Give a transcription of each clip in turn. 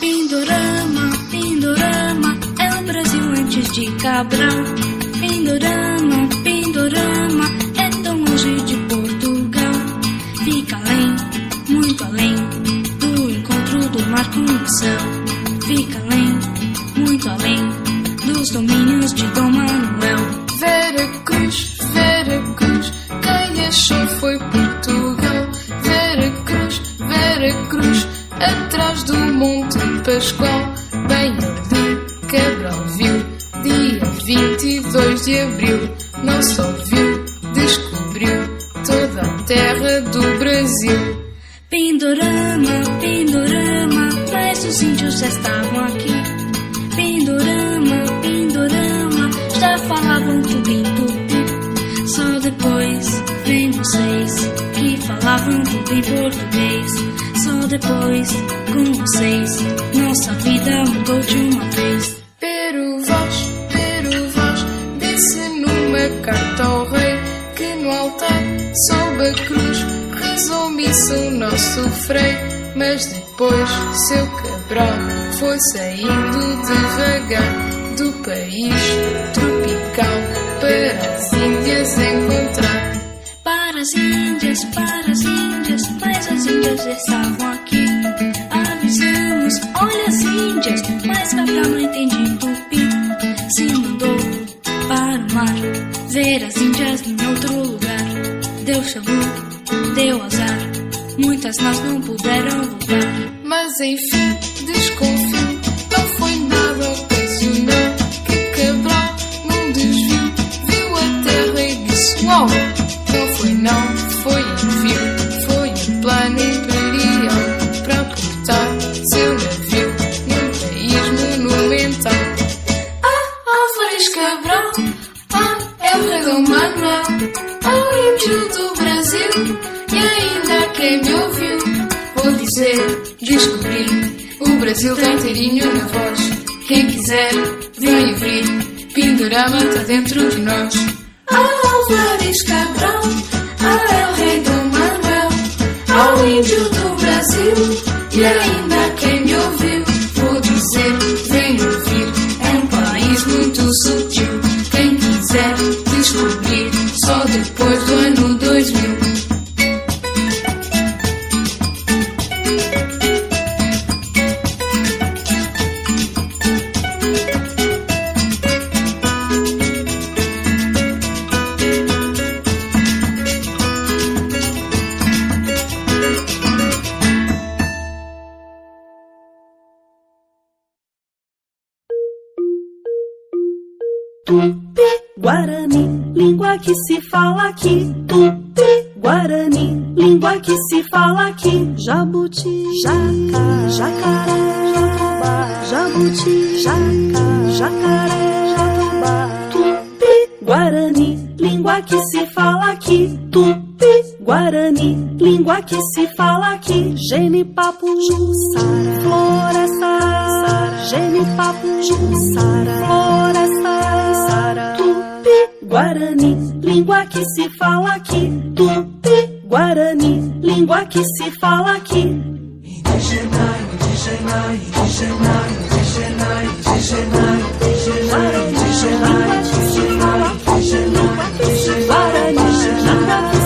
Pindorama, Pindorama, é o Brasil antes de Cabral. Pascoal. Bem ali, Cabral viu, dia 22 de abril. Não só viu, descobriu toda a terra do Brasil. Pindorama, Pindorama, mas os índios já estavam aqui. Pindorama, Pindorama, já falavam tudo tupi. Só depois vem vocês que falavam tudo em português. Depois com vocês nossa vida mudou de uma vez. Pero vós, pero vós, disse numa carta ao rei que no altar, sob a cruz, rezou missa o nosso frei. Mas depois, seu Cabral foi saindo devagar do país tropical para as Índias encontrar. Para as Índias, para as Índias, mas as Índias estavam aqui. Avisamos, olha as Índias, mas Cabral não entende tupi. Se mandou para o mar, ver as Índias em outro lugar. Deu chabu, deu azar, muitas nós não puderam voltar. Mas enfim, desconfio, Brasil tá inteirinho na voz. Quem quiser, vem ouvir, Pindorama tá dentro de nós. Ah, Álvares Cabral, ah, é o rei Dom Manuel, ao índio do Brasil, e ainda Guarani, língua que se fala aqui. Tupi Guarani, língua que se fala aqui. Jabuti, jaca, jacaré, jatobá. Jabuti, jaca, jacaré, jatobá. Tupi Guarani, língua que se fala aqui. Tupi Guarani, língua que se fala aqui. Genipapo, Jussara, floresta. Genipapo, Jussara, floresta, Guarani, língua que se fala aqui. Tupi Guarani, língua que se fala aqui. Indígena, indígena, indígena, indígena, indígena, indígena, indígena, Língua que se fala aqui. Língua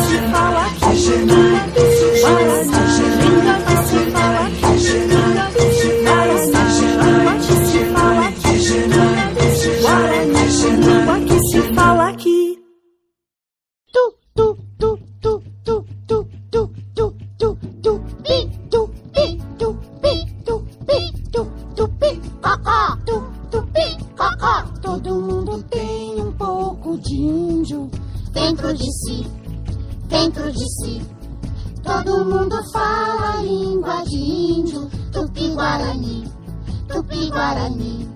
de índio dentro de si, dentro de si. Todo mundo fala a língua de índio, tupi-guarani, tupi-guarani.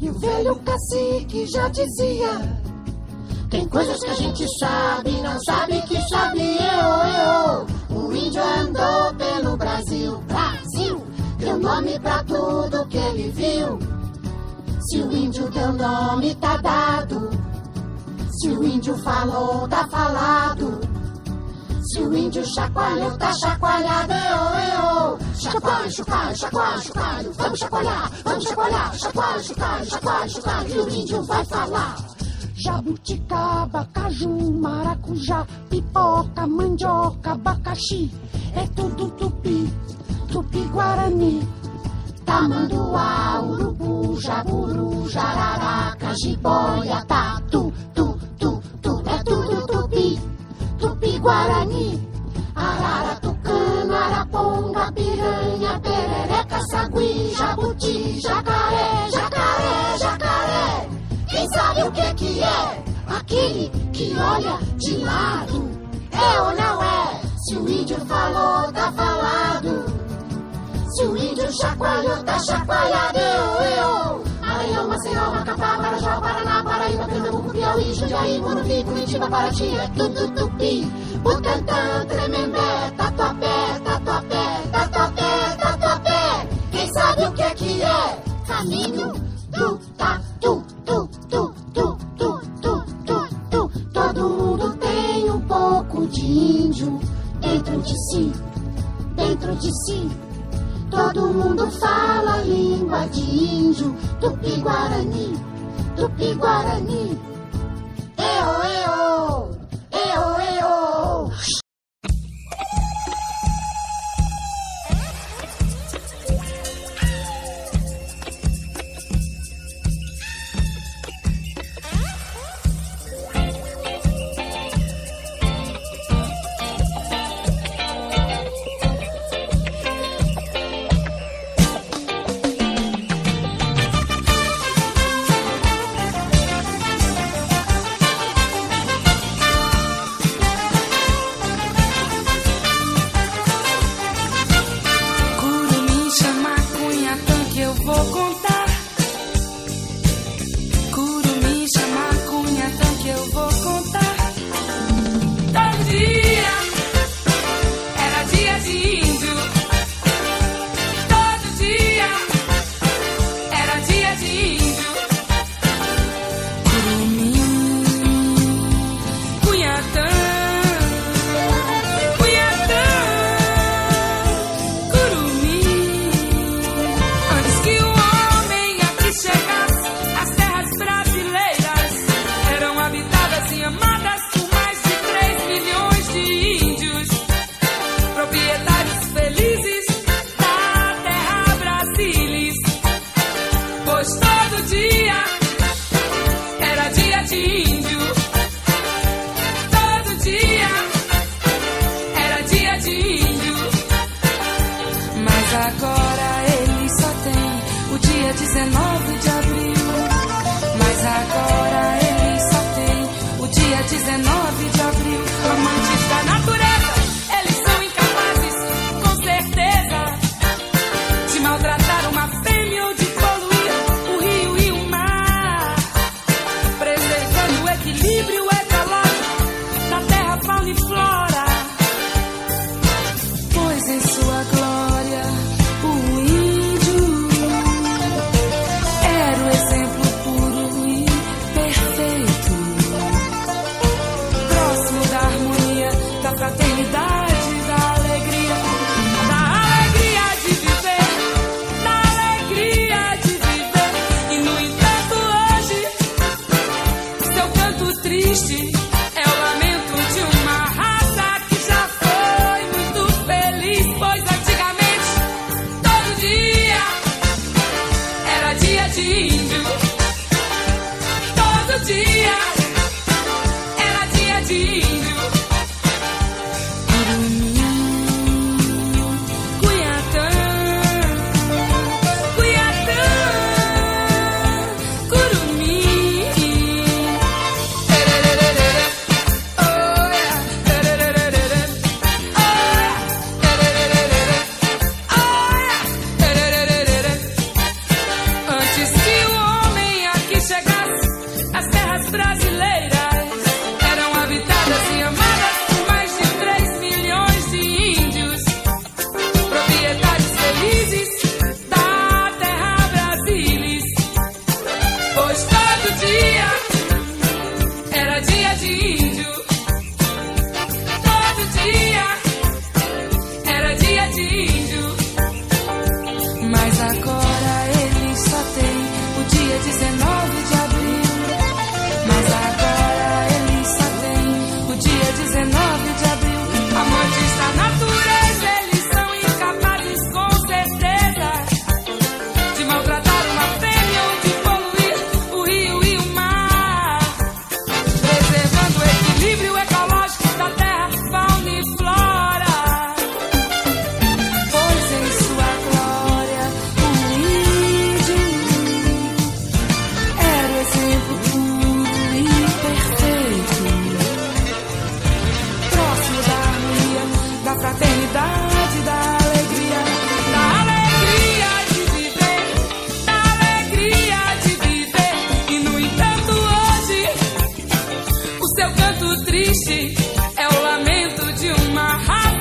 E o velho cacique já dizia tem coisas que a gente sabe, não sabe que sabe eu, eu. O índio andou pelo Brasil, Brasil. Deu nome pra tudo que ele viu. Se o índio deu nome, tá dado. Se o índio falou, tá falado. Se o índio chacoalhou, tá chacoalhado, eu, eu. Chacoalho, chocalho, chacoalho, chocalho. Vamos chacoalhar, vamos chacoalhar. Chacoalho, chocalho, chacoalho, chocalho. E o índio vai falar. Jabuticaba, caju, maracujá, pipoca, mandioca, abacaxi. É tudo tupi, tupi-guarani. Tamanduá, urubu, jaburu, jararaca, jiboia, tatu, tu, tu, tupi-guarani. Arara, tucano, araponga, piranha, perereca, sagui, jabuti, jacaré, jacaré, jacaré. Quem sabe o que que é? Aquele que olha de lado. É ou não é? Se o índio falou, tá falado. Se o índio chacoalhou, tá chacoalhado. Eu, eu. Maceió, Macapá, Marajó, Paraná, Paraíba, Pernambuco, Piauí, Jundiaí, Morumbi, Curitiba, Paraty, é tudo tupi. Butantã, Tremembé, Tatuapé, Tatuapé, Tatuapé, Tatuapé. Quem sabe o que que é? Caminho do tatu, tu, tu, tu, tu, tu. Todo mundo tem um pouco de índio dentro de si, dentro de si. Todo mundo fala língua índio, tupi-guarani, tupi-guarani. Dia era dia de índio. O seu canto triste é o lamento de uma raça.